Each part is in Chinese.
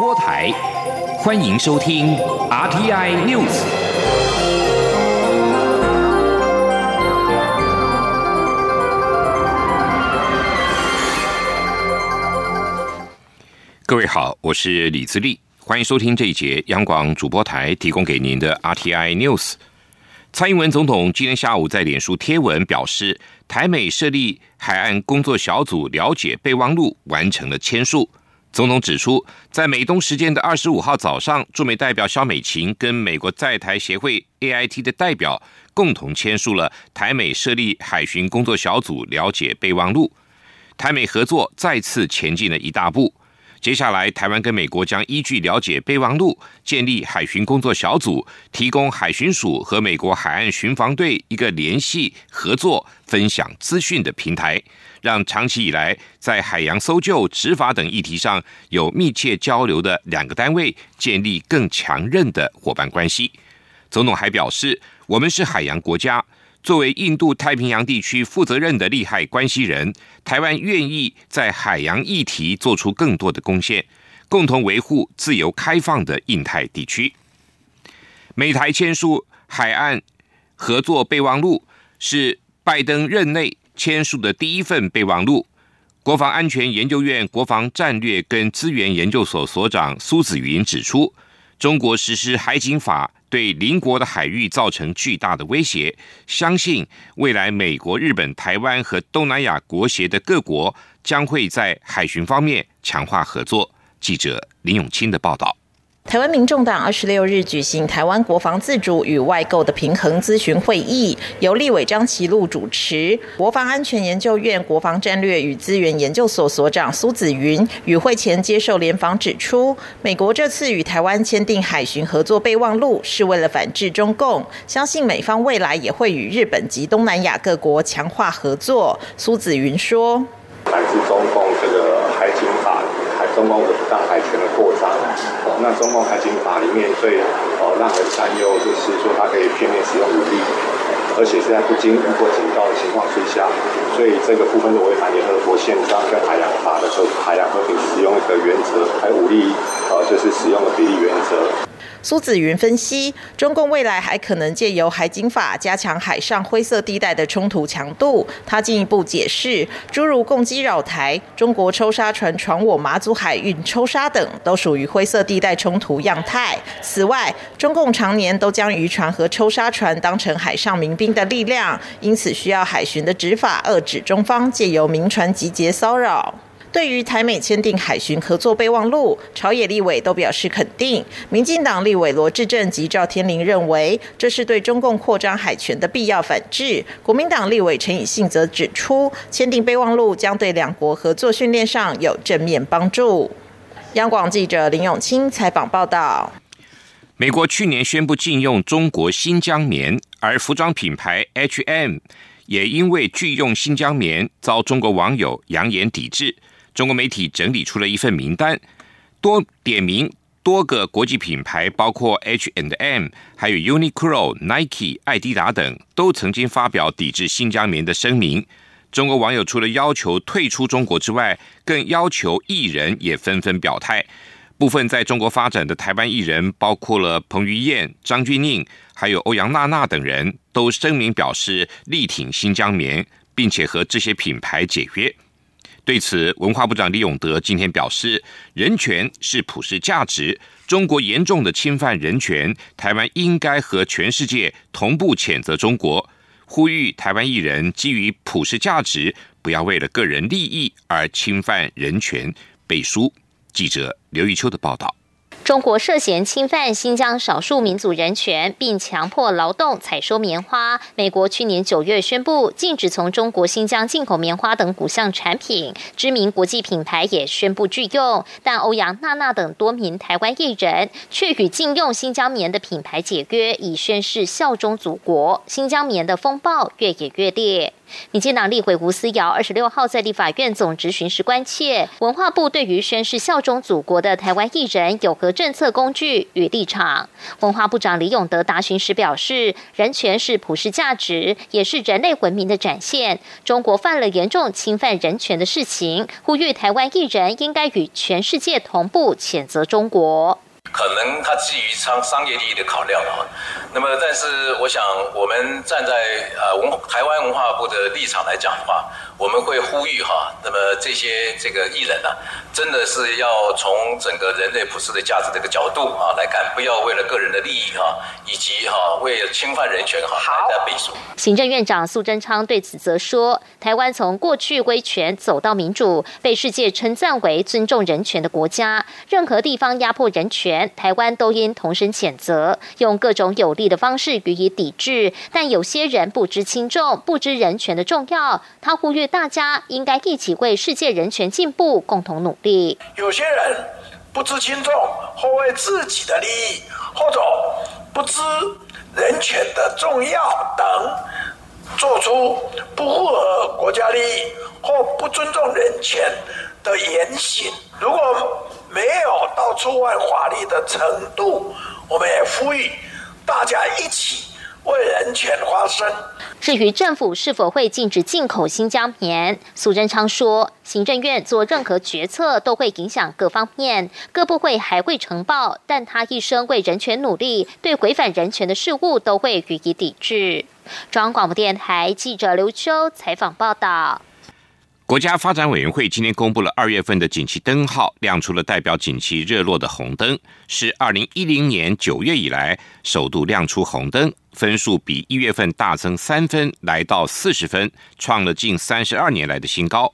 播台，欢迎收听 RTI News。各位好，我是李自立，欢迎收听这一节央广主播台提供给您的 RTI News。蔡英文总统今天下午在脸书贴文表示，台美设立海岸工作小组了解备忘录完成了签署。总统指出，在美东时间的二十五号早上，驻美代表肖美琴跟美国在台协会 AIT 的代表共同签署了台美设立海巡工作小组了解备忘录，台美合作再次前进了一大步。接下来，台湾跟美国将依据了解备忘录，建立海巡工作小组，提供海巡署和美国海岸巡防队一个联系、合作、分享资讯的平台，让长期以来在海洋搜救、执法等议题上有密切交流的两个单位建立更强韧的伙伴关系。总统还表示，我们是海洋国家。作为印度太平洋地区负责任的利害关系人，台湾愿意在海洋议题做出更多的贡献，共同维护自由开放的印太地区。美台签署海岸合作备忘录，是拜登任内签署的第一份备忘录。国防安全研究院国防战略跟资源研究所所长苏子云指出，中国实施海警法。对邻国的海域造成巨大的威胁，相信未来美国、日本、台湾和东南亚国协的各国将会在海巡方面强化合作。记者林永清的报道。台湾民众党二十六日举行台湾国防自主与外购的平衡咨询会议，由立委张其禄主持。国防安全研究院国防战略与资源研究所所长苏子云与会前接受联访指出，美国这次与台湾签订海巡合作备忘录，是为了反制中共。相信美方未来也会与日本及东南亚各国强化合作。苏子云说：“反制中共这个海警，中共的大海权的扩张。”那中共海警法里面最呃让人担忧，就是说它可以片面使用武力，而且是在不经过警告的情况之下，所以这个部分是违反联合国宪章跟海洋法的和海洋和平使用的原则，还有武力呃就是使用的比例原则。苏子云分析，中共未来还可能借由海警法加强海上灰色地带的冲突强度。他进一步解释，诸如攻击扰台、中国抽沙船闯我马祖海运抽沙等，都属于灰色地带冲突样态。此外，中共常年都将渔船和抽沙船当成海上民兵的力量，因此需要海巡的执法遏制中方借由民船集结骚扰。对于台美签订海巡合作备忘录，朝野立委都表示肯定。民进党立委罗志正及赵天麟认为，这是对中共扩张海权的必要反制。国民党立委陈以信则指出，签订备忘录将对两国合作训练上有正面帮助。央广记者林永清采访报道。美国去年宣布禁用中国新疆棉，而服装品牌 H&M 也因为拒用新疆棉，遭中国网友扬言抵制。中国媒体整理出了一份名单，多点名多个国际品牌，包括 H and M，还有 Uniqlo、Nike、艾迪达等，都曾经发表抵制新疆棉的声明。中国网友除了要求退出中国之外，更要求艺人也纷纷表态。部分在中国发展的台湾艺人，包括了彭于晏、张钧甯，还有欧阳娜娜等人，都声明表示力挺新疆棉，并且和这些品牌解约。对此，文化部长李永德今天表示，人权是普世价值，中国严重的侵犯人权，台湾应该和全世界同步谴责中国，呼吁台湾艺人基于普世价值，不要为了个人利益而侵犯人权。背书记者刘玉秋的报道。中国涉嫌侵犯新疆少数民族人权，并强迫劳动采收棉花。美国去年九月宣布禁止从中国新疆进口棉花等五项产品，知名国际品牌也宣布拒用。但欧阳娜娜等多名台湾艺人却与禁用新疆棉的品牌解约，以宣示效忠祖国。新疆棉的风暴越演越烈。民进党立委吴思瑶二十六号在立法院总执行时关切，文化部对于宣誓效忠祖国的台湾艺人有何政策工具与立场？文化部长李永德答询时表示，人权是普世价值，也是人类文明的展现。中国犯了严重侵犯人权的事情，呼吁台湾艺人应该与全世界同步谴责中国。可能他基于商商业利益的考量啊，那么但是我想我们站在呃文台湾文化部的立场来讲的话。我们会呼吁哈，那么这些这个艺人呢，真的是要从整个人类普世的价值这个角度啊来看，不要为了个人的利益哈，以及哈为了侵犯人权哈来在背书。行政院长苏贞昌对此则说，台湾从过去威权走到民主，被世界称赞为尊重人权的国家，任何地方压迫人权，台湾都应同声谴责，用各种有力的方式予以抵制。但有些人不知轻重，不知人权的重要，他呼吁。大家应该一起为世界人权进步共同努力。有些人不知轻重，或为自己的利益，或者不知人权的重要等，做出不符合国家利益或不尊重人权的言行。如果没有到触犯法律的程度，我们也呼吁大家一起为人权发声。至于政府是否会禁止进口新疆棉，苏贞昌说，行政院做任何决策都会影响各方面，各部会还会呈报，但他一生为人权努力，对违反人权的事物都会予以抵制。中央广播电台记者刘秋采访报道。国家发展委员会今天公布了二月份的景气灯号，亮出了代表景气热络的红灯，是二零一零年九月以来首度亮出红灯，分数比一月份大增三分，来到四十分，创了近三十二年来的新高。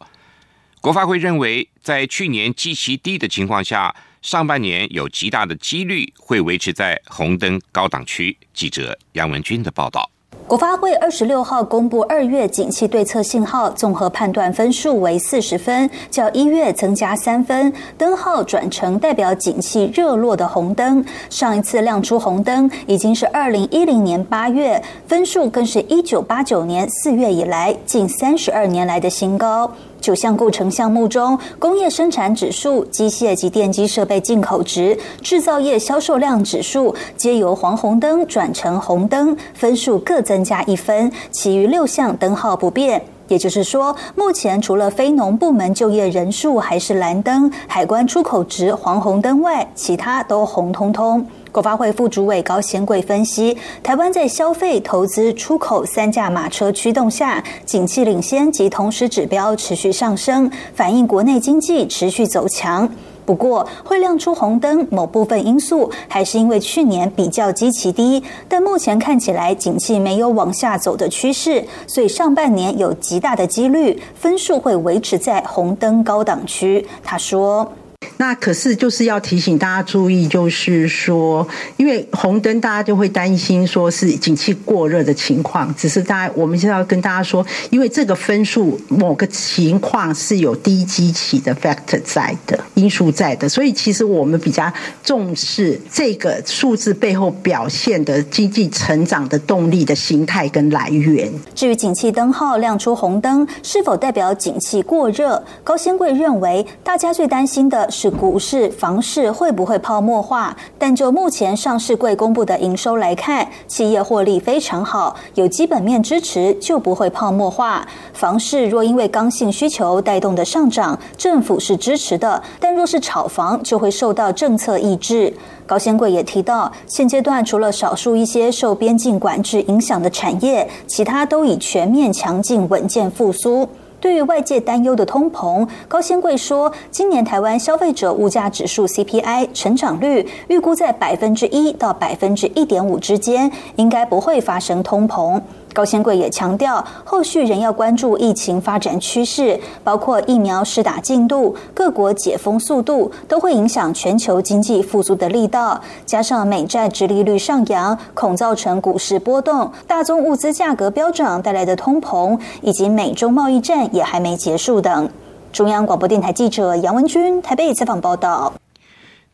国发会认为，在去年极其低的情况下，上半年有极大的几率会维持在红灯高档区。记者杨文军的报道。国发会二十六号公布二月景气对策信号综合判断分数为四十分，较一月增加三分，灯号转成代表景气热络的红灯。上一次亮出红灯已经是二零一零年八月，分数更是一九八九年四月以来近三十二年来的新高。九项构成项目中，工业生产指数、机械及电机设备进口值、制造业销售量指数，皆由黄红灯转成红灯，分数各增加一分。其余六项灯号不变。也就是说，目前除了非农部门就业人数还是蓝灯，海关出口值黄红灯外，其他都红彤彤。国发会副主委高贤贵分析，台湾在消费、投资、出口三驾马车驱动下，景气领先及同时指标持续上升，反映国内经济持续走强。不过，会亮出红灯，某部分因素还是因为去年比较基期低，但目前看起来景气没有往下走的趋势，所以上半年有极大的几率分数会维持在红灯高档区。他说。那可是就是要提醒大家注意，就是说，因为红灯，大家就会担心说是景气过热的情况。只是大家，我们现在要跟大家说，因为这个分数某个情况是有低基期的 factor 在的因素在的，所以其实我们比较重视这个数字背后表现的经济成长的动力的形态跟来源。至于景气灯号亮出红灯，是否代表景气过热？高先贵认为，大家最担心的。是股市、房市会不会泡沫化？但就目前上市柜公布的营收来看，企业获利非常好，有基本面支持，就不会泡沫化。房市若因为刚性需求带动的上涨，政府是支持的；但若是炒房，就会受到政策抑制。高先贵也提到，现阶段除了少数一些受边境管制影响的产业，其他都已全面强劲稳健复苏。对于外界担忧的通膨，高先贵说，今年台湾消费者物价指数 CPI 成长率预估在百分之一到百分之一点五之间，应该不会发生通膨。高先贵也强调，后续仍要关注疫情发展趋势，包括疫苗施打进度、各国解封速度，都会影响全球经济复苏的力道。加上美债直利率上扬，恐造成股市波动；大宗物资价格飙涨带来的通膨，以及美中贸易战也还没结束等。中央广播电台记者杨文君台北采访报道。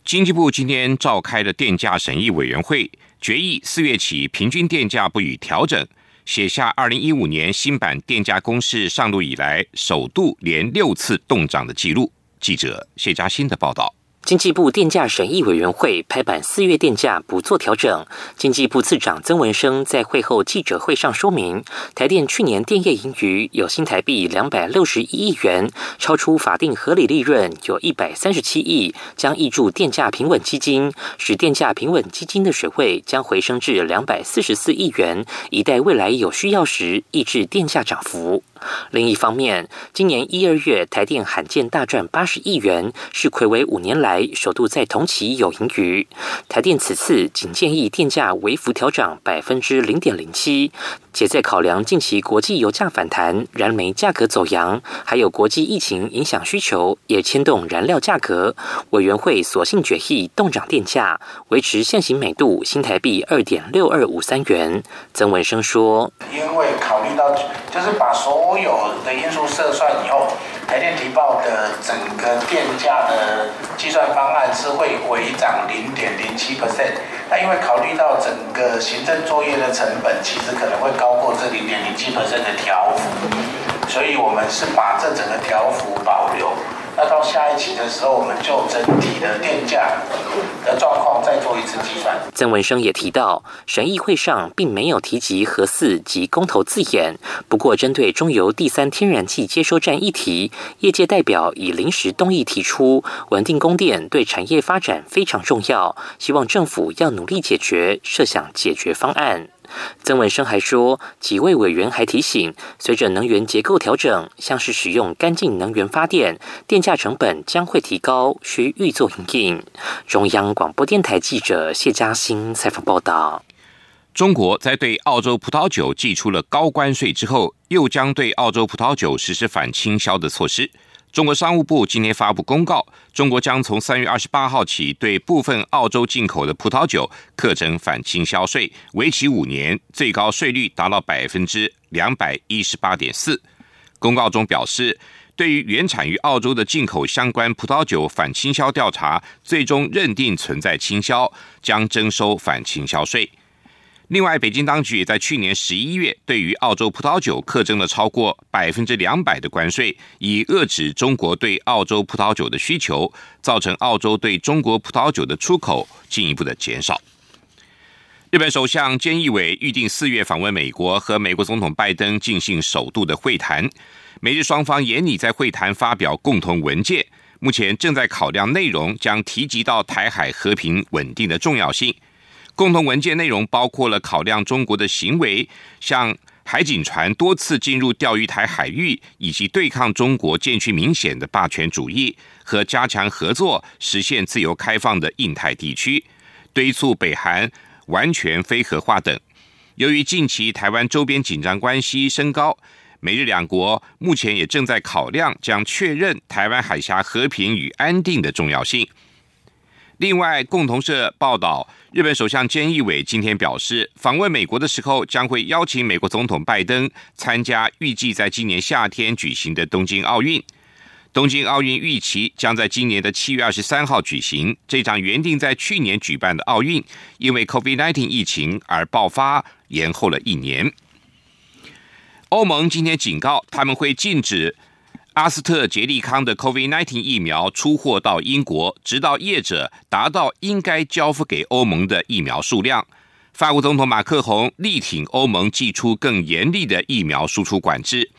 经济部今天召开了电价审议委员会，决议四月起平均电价不予调整。写下二零一五年新版电价公式上路以来首度连六次动涨的记录。记者谢佳欣的报道。经济部电价审议委员会拍板四月电价不做调整。经济部次长曾文生在会后记者会上说明，台电去年电业盈余有新台币两百六十一亿元，超出法定合理利润有一百三十七亿，将挹注电价平稳基金，使电价平稳基金的水位将回升至两百四十四亿元，以待未来有需要时抑制电价涨幅。另一方面，今年一二月台电罕见大赚八十亿元，是魁为五年来首度在同期有盈余。台电此次仅建议电价微幅调涨百分之零点零七。且在考量近期国际油价反弹、燃煤价格走扬，还有国际疫情影响需求，也牵动燃料价格。委员会索性决议动涨电价，维持现行每度新台币二点六二五三元。曾文生说：“因为就是把所有的因素测算以后，台电提报的整个电价的计算方案是会回涨零点零七 percent。那因为考虑到整个行政作业的成本，其实可能会。”高过这零点零七 percent 的条幅，所以我们是把这整个条幅保留。那到下一期的时候，我们就整体的电价的状况再做一次计算。曾文生也提到，审议会上并没有提及核四及公投字眼。不过，针对中油第三天然气接收站议题，业界代表以临时动议提出，稳定供电对产业发展非常重要，希望政府要努力解决，设想解决方案。曾文生还说，几位委员还提醒，随着能源结构调整，像是使用干净能源发电，电价成本将会提高，需预做应应。中央广播电台记者谢嘉欣采访报道：中国在对澳洲葡萄酒寄出了高关税之后，又将对澳洲葡萄酒实施反倾销的措施。中国商务部今天发布公告，中国将从三月二十八号起对部分澳洲进口的葡萄酒课征反倾销税，为期五年，最高税率达到百分之两百一十八点四。公告中表示，对于原产于澳洲的进口相关葡萄酒反倾销调查，最终认定存在倾销，将征收反倾销税。另外，北京当局也在去年十一月对于澳洲葡萄酒课征了超过百分之两百的关税，以遏制中国对澳洲葡萄酒的需求，造成澳洲对中国葡萄酒的出口进一步的减少。日本首相菅义伟预定四月访问美国，和美国总统拜登进行首度的会谈。美日双方严拟在会谈发表共同文件，目前正在考量内容，将提及到台海和平稳定的重要性。共同文件内容包括了考量中国的行为，像海警船多次进入钓鱼台海域，以及对抗中国渐趋明显的霸权主义和加强合作，实现自由开放的印太地区，敦促北韩完全非核化等。由于近期台湾周边紧张关系升高，美日两国目前也正在考量将确认台湾海峡和平与安定的重要性。另外，共同社报道，日本首相菅义伟今天表示，访问美国的时候将会邀请美国总统拜登参加预计在今年夏天举行的东京奥运。东京奥运预期将在今年的七月二十三号举行。这场原定在去年举办的奥运，因为 COVID-19 疫情而爆发，延后了一年。欧盟今天警告，他们会禁止。阿斯特捷利康的 COVID-19 疫苗出货到英国，直到业者达到应该交付给欧盟的疫苗数量。法国总统马克宏力挺欧盟寄出更严厉的疫苗输出管制。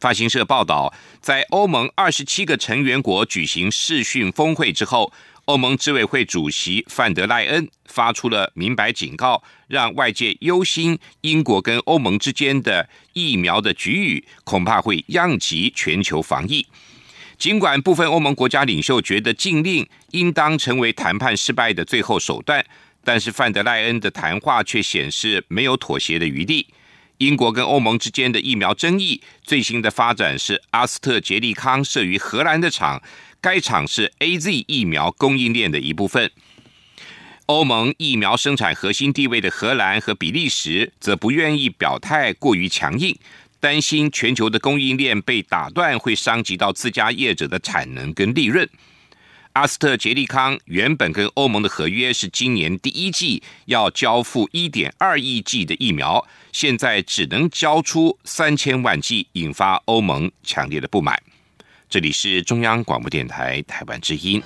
法新社报道，在欧盟二十七个成员国举行视讯峰会之后。欧盟执委会主席范德赖恩发出了明白警告，让外界忧心英国跟欧盟之间的疫苗的局域恐怕会殃及全球防疫。尽管部分欧盟国家领袖觉得禁令应当成为谈判失败的最后手段，但是范德赖恩的谈话却显示没有妥协的余地。英国跟欧盟之间的疫苗争议最新的发展是阿斯特捷利康设于荷兰的厂。该厂是 A Z 疫苗供应链的一部分。欧盟疫苗生产核心地位的荷兰和比利时则不愿意表态过于强硬，担心全球的供应链被打断会伤及到自家业者的产能跟利润。阿斯特捷利康原本跟欧盟的合约是今年第一季要交付一点二亿剂的疫苗，现在只能交出三千万剂，引发欧盟强烈的不满。这里是中央广播电台台湾之音。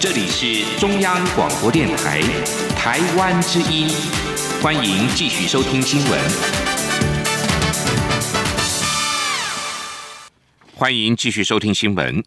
这里是中央广播电台台湾之音，欢迎继续收听新闻。欢迎继续收听新闻。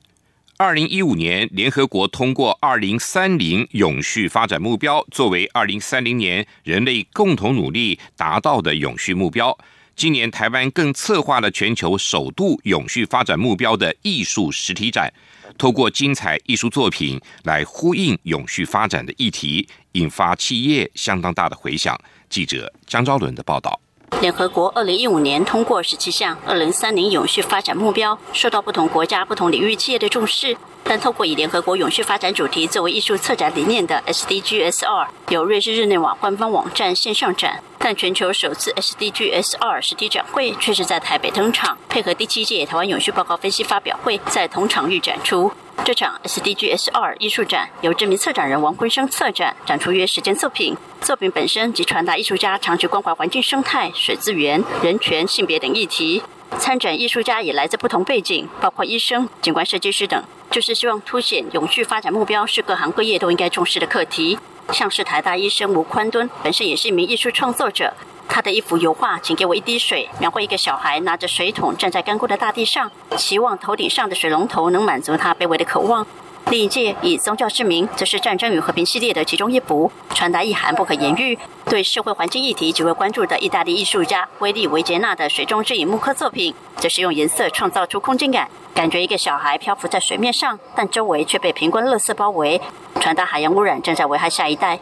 二零一五年，联合国通过二零三零永续发展目标，作为二零三零年人类共同努力达到的永续目标。今年，台湾更策划了全球首度永续发展目标的艺术实体展。透过精彩艺术作品来呼应永续发展的议题，引发企业相当大的回响。记者江昭伦的报道。联合国二零一五年通过十七项二零三零永续发展目标，受到不同国家、不同领域企业的重视。但透过以联合国永续发展主题作为艺术策展理念的 SDGs 二，由瑞士日内瓦官方网站线上展，但全球首次 SDGs 二实体展会却是在台北登场，配合第七届台湾永续报告分析发表会，在同场域展出。这场 SDGs 二艺术展由知名策展人王坤生策展，展出约十件作品。作品本身即传达艺术家长期关怀环境生态、水资源、人权、性别等议题。参展艺术家也来自不同背景，包括医生、景观设计师等，就是希望凸显永续发展目标是各行各业都应该重视的课题。像是台大医生吴宽敦，本身也是一名艺术创作者。他的一幅油画，请给我一滴水，描绘一个小孩拿着水桶站在干枯的大地上，期望头顶上的水龙头能满足他卑微的渴望。另一届以宗教之名，则是战争与和平系列的其中一幅，传达意涵不可言喻。对社会环境议题极为关注的意大利艺术家威利维杰纳的水中之影木刻作品，则是用颜色创造出空间感，感觉一个小孩漂浮在水面上，但周围却被平均垃圾包围，传达海洋污染正在危害下一代。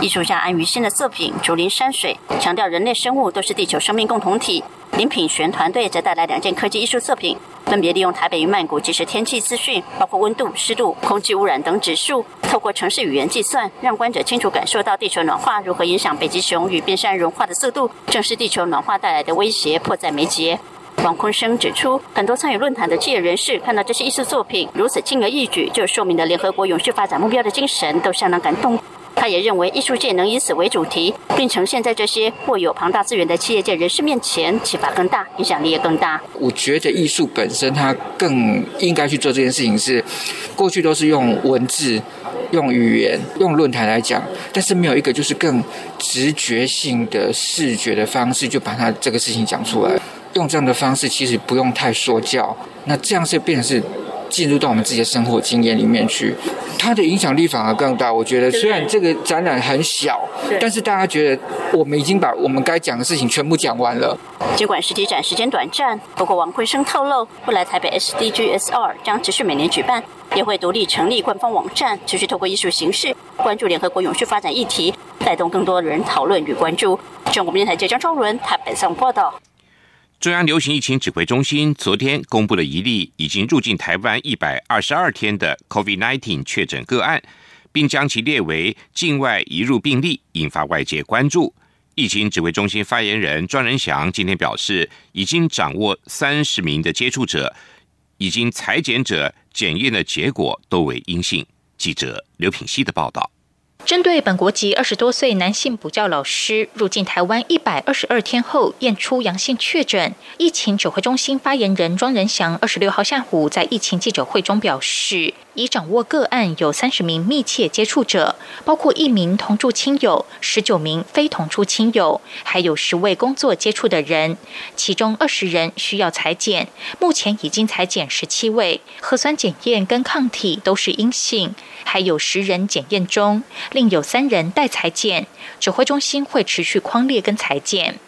艺术家安于新的作品《竹林山水》强调人类生物都是地球生命共同体。林品璇团队则带来两件科技艺术作品，分别利用台北与曼谷即时天气资讯，包括温度、湿度、空气污染等指数，透过城市语言计算，让观者清楚感受到地球暖化如何影响北极熊与冰山融化的速度，正是地球暖化带来的威胁迫在眉睫。王坤生指出，很多参与论坛的企业人士看到这些艺术作品如此轻而易举就说明了联合国永续发展目标的精神，都相当感动。他也认为，艺术界能以此为主题，并呈现在这些握有庞大资源的企业界人士面前，启发更大，影响力也更大。我觉得艺术本身，它更应该去做这件事情。是过去都是用文字、用语言、用论坛来讲，但是没有一个就是更直觉性的视觉的方式，就把它这个事情讲出来。用这样的方式，其实不用太说教，那这样是变成是。进入到我们自己的生活经验里面去，它的影响力反而更大。我觉得虽然这个展览很小，但是大家觉得我们已经把我们该讲的事情全部讲完了。尽管实体展时间短暂，不过王辉生透露，未来台北 SDGs 二将持续每年举办，也会独立成立官方网站，持续透过艺术形式关注联合国永续发展议题，带动更多人讨论与关注。中国电台记者张超伦台北上报道。中央流行疫情指挥中心昨天公布了一例已经入境台湾一百二十二天的 COVID-19 确诊个案，并将其列为境外移入病例，引发外界关注。疫情指挥中心发言人庄仁祥今天表示，已经掌握三十名的接触者，已经裁剪者检验的结果都为阴性。记者刘品希的报道。针对本国籍二十多岁男性补教老师入境台湾一百二十二天后验出阳性确诊，疫情指挥中心发言人庄仁祥二十六号下午在疫情记者会中表示。已掌握个案有三十名密切接触者，包括一名同住亲友、十九名非同住亲友，还有十位工作接触的人，其中二十人需要裁剪，目前已经裁剪十七位，核酸检验跟抗体都是阴性，还有十人检验中，另有三人待裁剪，指挥中心会持续框列跟裁剪。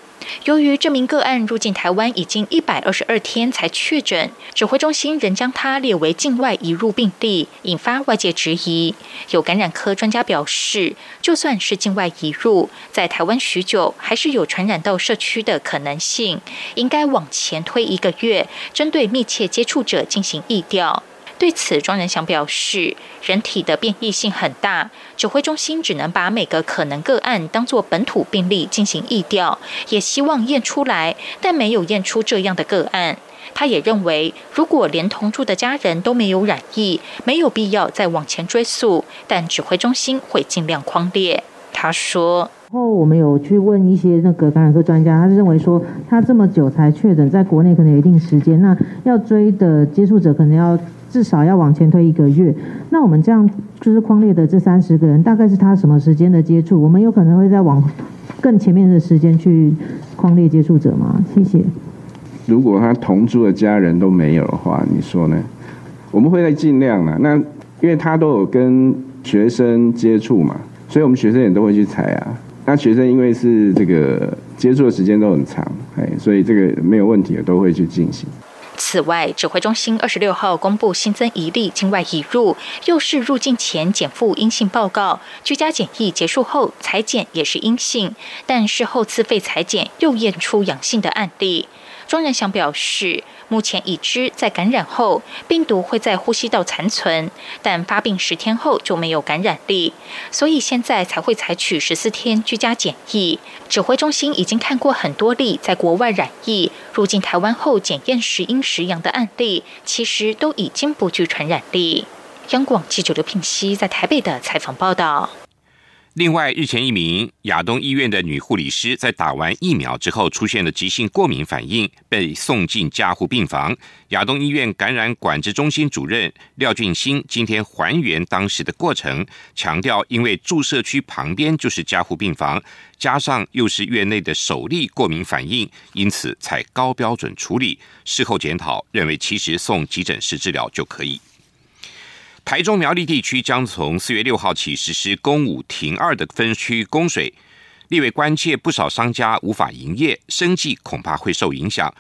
由于这名个案入境台湾已经一百二十二天才确诊，指挥中心仍将他列为境外移入病例，引发外界质疑。有感染科专家表示，就算是境外移入，在台湾许久，还是有传染到社区的可能性，应该往前推一个月，针对密切接触者进行疫调。对此，庄仁祥表示，人体的变异性很大，指挥中心只能把每个可能个案当作本土病例进行疫调，也希望验出来，但没有验出这样的个案。他也认为，如果连同住的家人都没有染疫，没有必要再往前追溯，但指挥中心会尽量框列。他说：“后我们有去问一些那个感染科专家，他是认为说，他这么久才确诊，在国内可能有一定时间，那要追的接触者可能要。”至少要往前推一个月。那我们这样就是框列的这三十个人，大概是他什么时间的接触？我们有可能会再往更前面的时间去框列接触者吗？谢谢。如果他同住的家人都没有的话，你说呢？我们会在尽量啊。那因为他都有跟学生接触嘛，所以我们学生也都会去采啊。那学生因为是这个接触的时间都很长，哎，所以这个没有问题的都会去进行。此外，指挥中心二十六号公布新增一例境外移入，又是入境前检负阴性报告，居家检疫结束后裁检也是阴性，但事后自费裁检又验出阳性的案例。庄仁祥表示。目前已知，在感染后，病毒会在呼吸道残存，但发病十天后就没有感染力，所以现在才会采取十四天居家检疫。指挥中心已经看过很多例在国外染疫入境台湾后检验时阴时阳的案例，其实都已经不具传染力。央广记者刘品熙在台北的采访报道。另外，日前一名亚东医院的女护理师在打完疫苗之后出现了急性过敏反应，被送进加护病房。亚东医院感染管制中心主任廖俊兴今天还原当时的过程，强调因为注射区旁边就是加护病房，加上又是院内的首例过敏反应，因此才高标准处理。事后检讨认为，其实送急诊室治疗就可以。台中苗栗地区将从四月六号起实施公五停二的分区供水，立委关切不少商家无法营业，生计恐怕会受影响，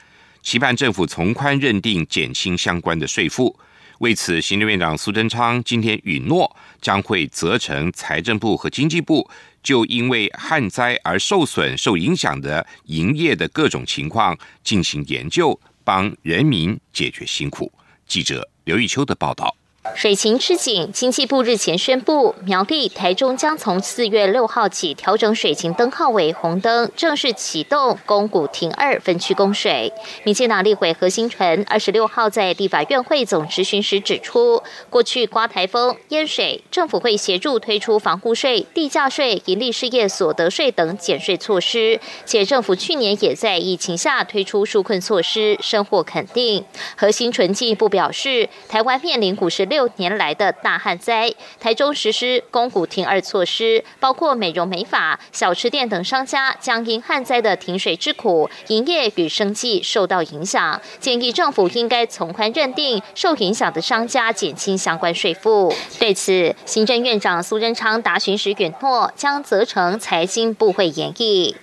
期盼政府从宽认定减轻相关的税负。为此，行政院长苏贞昌今天允诺，将会责成财政部和经济部，就因为旱灾而受损、受影响的营业的各种情况进行研究，帮人民解决辛苦。记者刘玉秋的报道。水情吃紧，经济部日前宣布，苗栗、台中将从四月六号起调整水情灯号为红灯，正式启动公股停二分区供水。民进党立委何新纯二十六号在立法院会总执行时指出，过去刮台风淹水，政府会协助推出房屋税、地价税、盈利事业所得税等减税措施，且政府去年也在疫情下推出纾困措施，深获肯定。何新纯进一步表示，台湾面临股市六。六年来的大旱灾，台中实施公股停二措施，包括美容美发、小吃店等商家将因旱灾的停水之苦，营业与生计受到影响。建议政府应该从宽认定受影响的商家减轻相关税负。对此，行政院长苏贞昌答询时允诺，将责成财经部会演绎。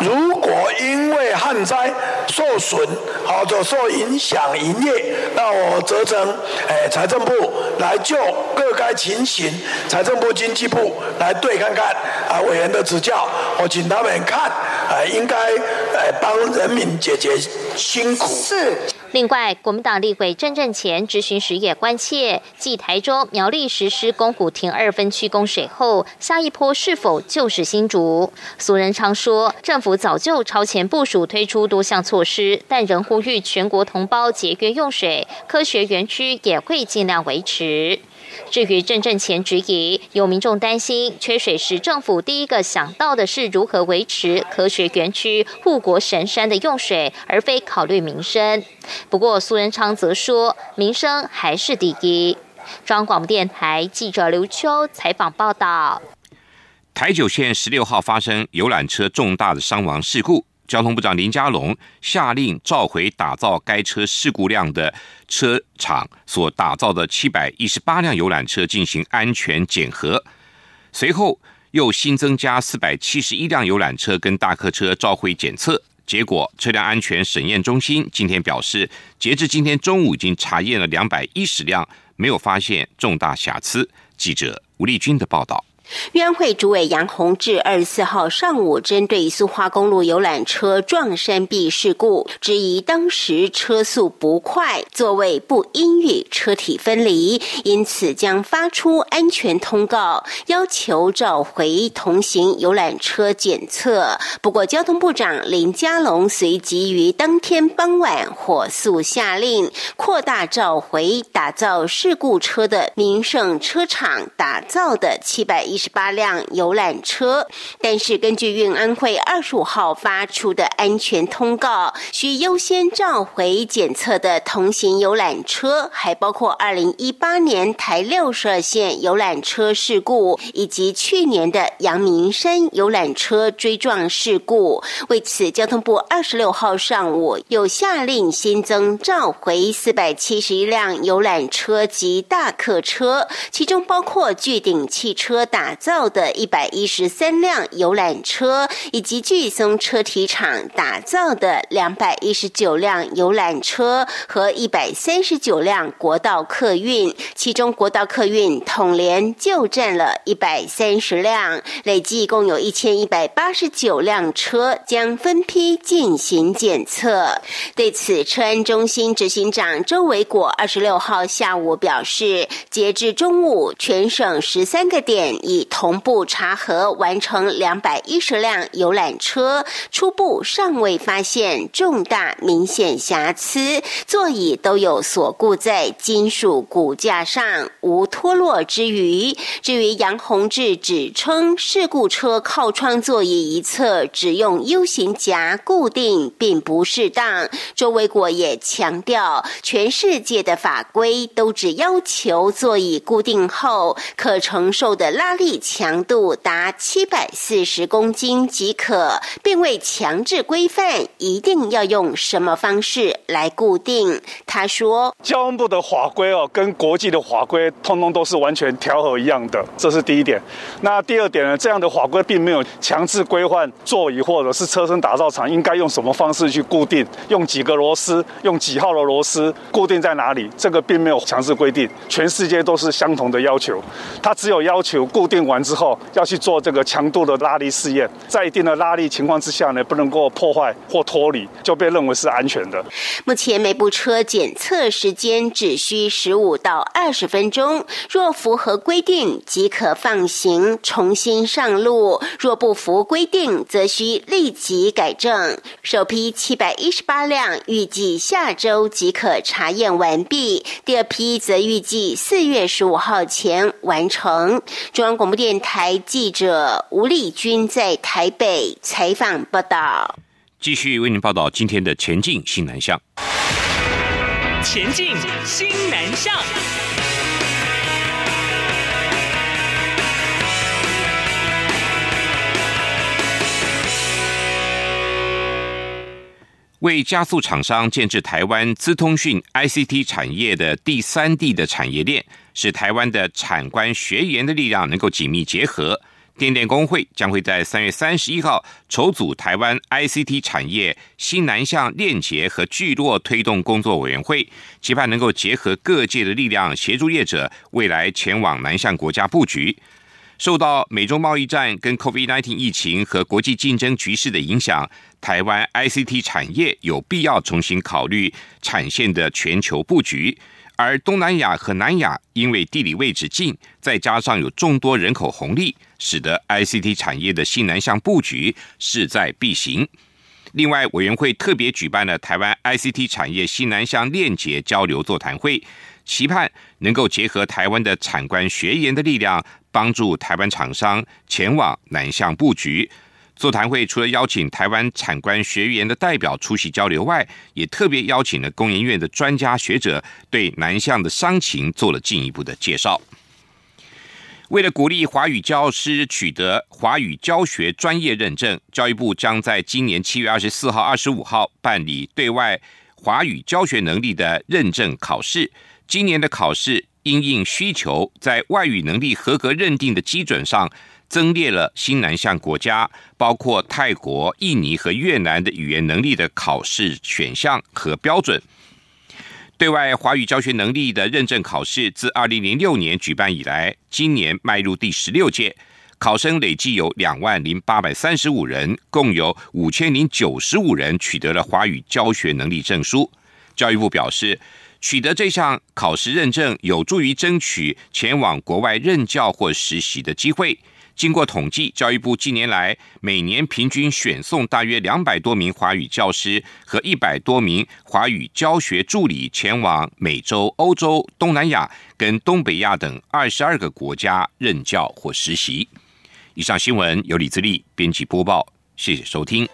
如果因为旱灾受损，或者受影响营业，那我责成诶财政部。来就各该情形，财政部、经济部来对看看啊，委员的指教，我请他们看啊，应该呃帮人民解决辛苦。是。另外，国民党立委郑正前执行时也关切，继台中苗栗实施公股亭二分区供水后，下一波是否就是新竹？苏仁昌说，政府早就超前部署，推出多项措施，但仍呼吁全国同胞节约用水，科学园区也会尽量维持。至于郑正前质疑，有民众担心缺水时，政府第一个想到的是如何维持科学园区护国神山的用水，而非考虑民生。不过苏仁昌则说，民生还是第一。中央广播电台记者刘秋采访报道。台九线十六号发生游览车重大的伤亡事故。交通部长林佳龙下令召回打造该车事故量的车厂所打造的七百一十八辆游览车进行安全检核，随后又新增加四百七十一辆游览车跟大客车召回检测。结果，车辆安全审验中心今天表示，截至今天中午已经查验了两百一十辆，没有发现重大瑕疵。记者吴丽君的报道。运安会主委杨洪志二十四号上午针对苏花公路游览车撞山壁事故，质疑当时车速不快，座位不应与，车体分离，因此将发出安全通告，要求召回同行游览车检测。不过，交通部长林佳龙随即于当天傍晚火速下令，扩大召回打造事故车的名胜车厂打造的七百一。十八辆游览车，但是根据运安会二十五号发出的安全通告，需优先召回检测的同行游览车，还包括二零一八年台六十二线游览车事故，以及去年的阳明山游览车追撞事故。为此，交通部二十六号上午又下令新增召回四百七十一辆游览车及大客车，其中包括巨鼎汽车打。打造的一百一十三辆游览车，以及巨松车体厂打造的两百一十九辆游览车和一百三十九辆国道客运，其中国道客运统联就占了一百三十辆，累计共有一千一百八十九辆车将分批进行检测。对此，车安中心执行长周维国二十六号下午表示，截至中午，全省十三个点已。同步查核完成两百一十辆游览车，初步尚未发现重大明显瑕疵，座椅都有锁固在金属骨架上，无脱落之余。至于杨宏志指称事故车靠窗座椅一侧只用 U 型夹固定并不适当，周卫国也强调，全世界的法规都只要求座椅固定后可承受的拉力。强度达七百四十公斤即可，并未强制规范一定要用什么方式来固定。他说：“交通部的法规哦，跟国际的法规通通都是完全调和一样的，这是第一点。那第二点呢？这样的法规并没有强制规范座椅或者是车身打造厂应该用什么方式去固定，用几个螺丝，用几号的螺丝固定在哪里？这个并没有强制规定，全世界都是相同的要求。它只有要求固定。”完之后要去做这个强度的拉力试验，在一定的拉力情况之下呢，不能够破坏或脱离，就被认为是安全的。目前每部车检测时间只需十五到二十分钟，若符合规定即可放行重新上路；若不符规定，则需立即改正。首批七百一十八辆预计下周即可查验完毕，第二批则预计四月十五号前完成。中央广播电台记者吴丽君在台北采访报道。继续为您报道今天的前进新南向。前进新南向。为加速厂商建制台湾资通讯 ICT 产业的第三地的产业链，使台湾的产官学研的力量能够紧密结合。电电工会将会在三月三十一号筹组台湾 ICT 产业新南向链结和聚落推动工作委员会，期盼能够结合各界的力量，协助业者未来前往南向国家布局。受到美中贸易战、跟 COVID-19 疫情和国际竞争局势的影响，台湾 ICT 产业有必要重新考虑产线的全球布局。而东南亚和南亚因为地理位置近，再加上有众多人口红利，使得 ICT 产业的新南向布局势在必行。另外，委员会特别举办了台湾 ICT 产业西南向链接交流座谈会，期盼能够结合台湾的产官学研的力量。帮助台湾厂商前往南向布局。座谈会除了邀请台湾产官学员的代表出席交流外，也特别邀请了工研院的专家学者，对南向的商情做了进一步的介绍。为了鼓励华语教师取得华语教学专业认证，教育部将在今年七月二十四号、二十五号办理对外华语教学能力的认证考试。今年的考试。因应需求，在外语能力合格认定的基准上，增列了新南向国家，包括泰国、印尼和越南的语言能力的考试选项和标准。对外华语教学能力的认证考试自二零零六年举办以来，今年迈入第十六届，考生累计有两万零八百三十五人，共有五千零九十五人取得了华语教学能力证书。教育部表示，取得这项考试认证，有助于争取前往国外任教或实习的机会。经过统计，教育部近年来每年平均选送大约两百多名华语教师和一百多名华语教学助理前往美洲、欧洲、东南亚跟东北亚等二十二个国家任教或实习。以上新闻由李自力编辑播报，谢谢收听。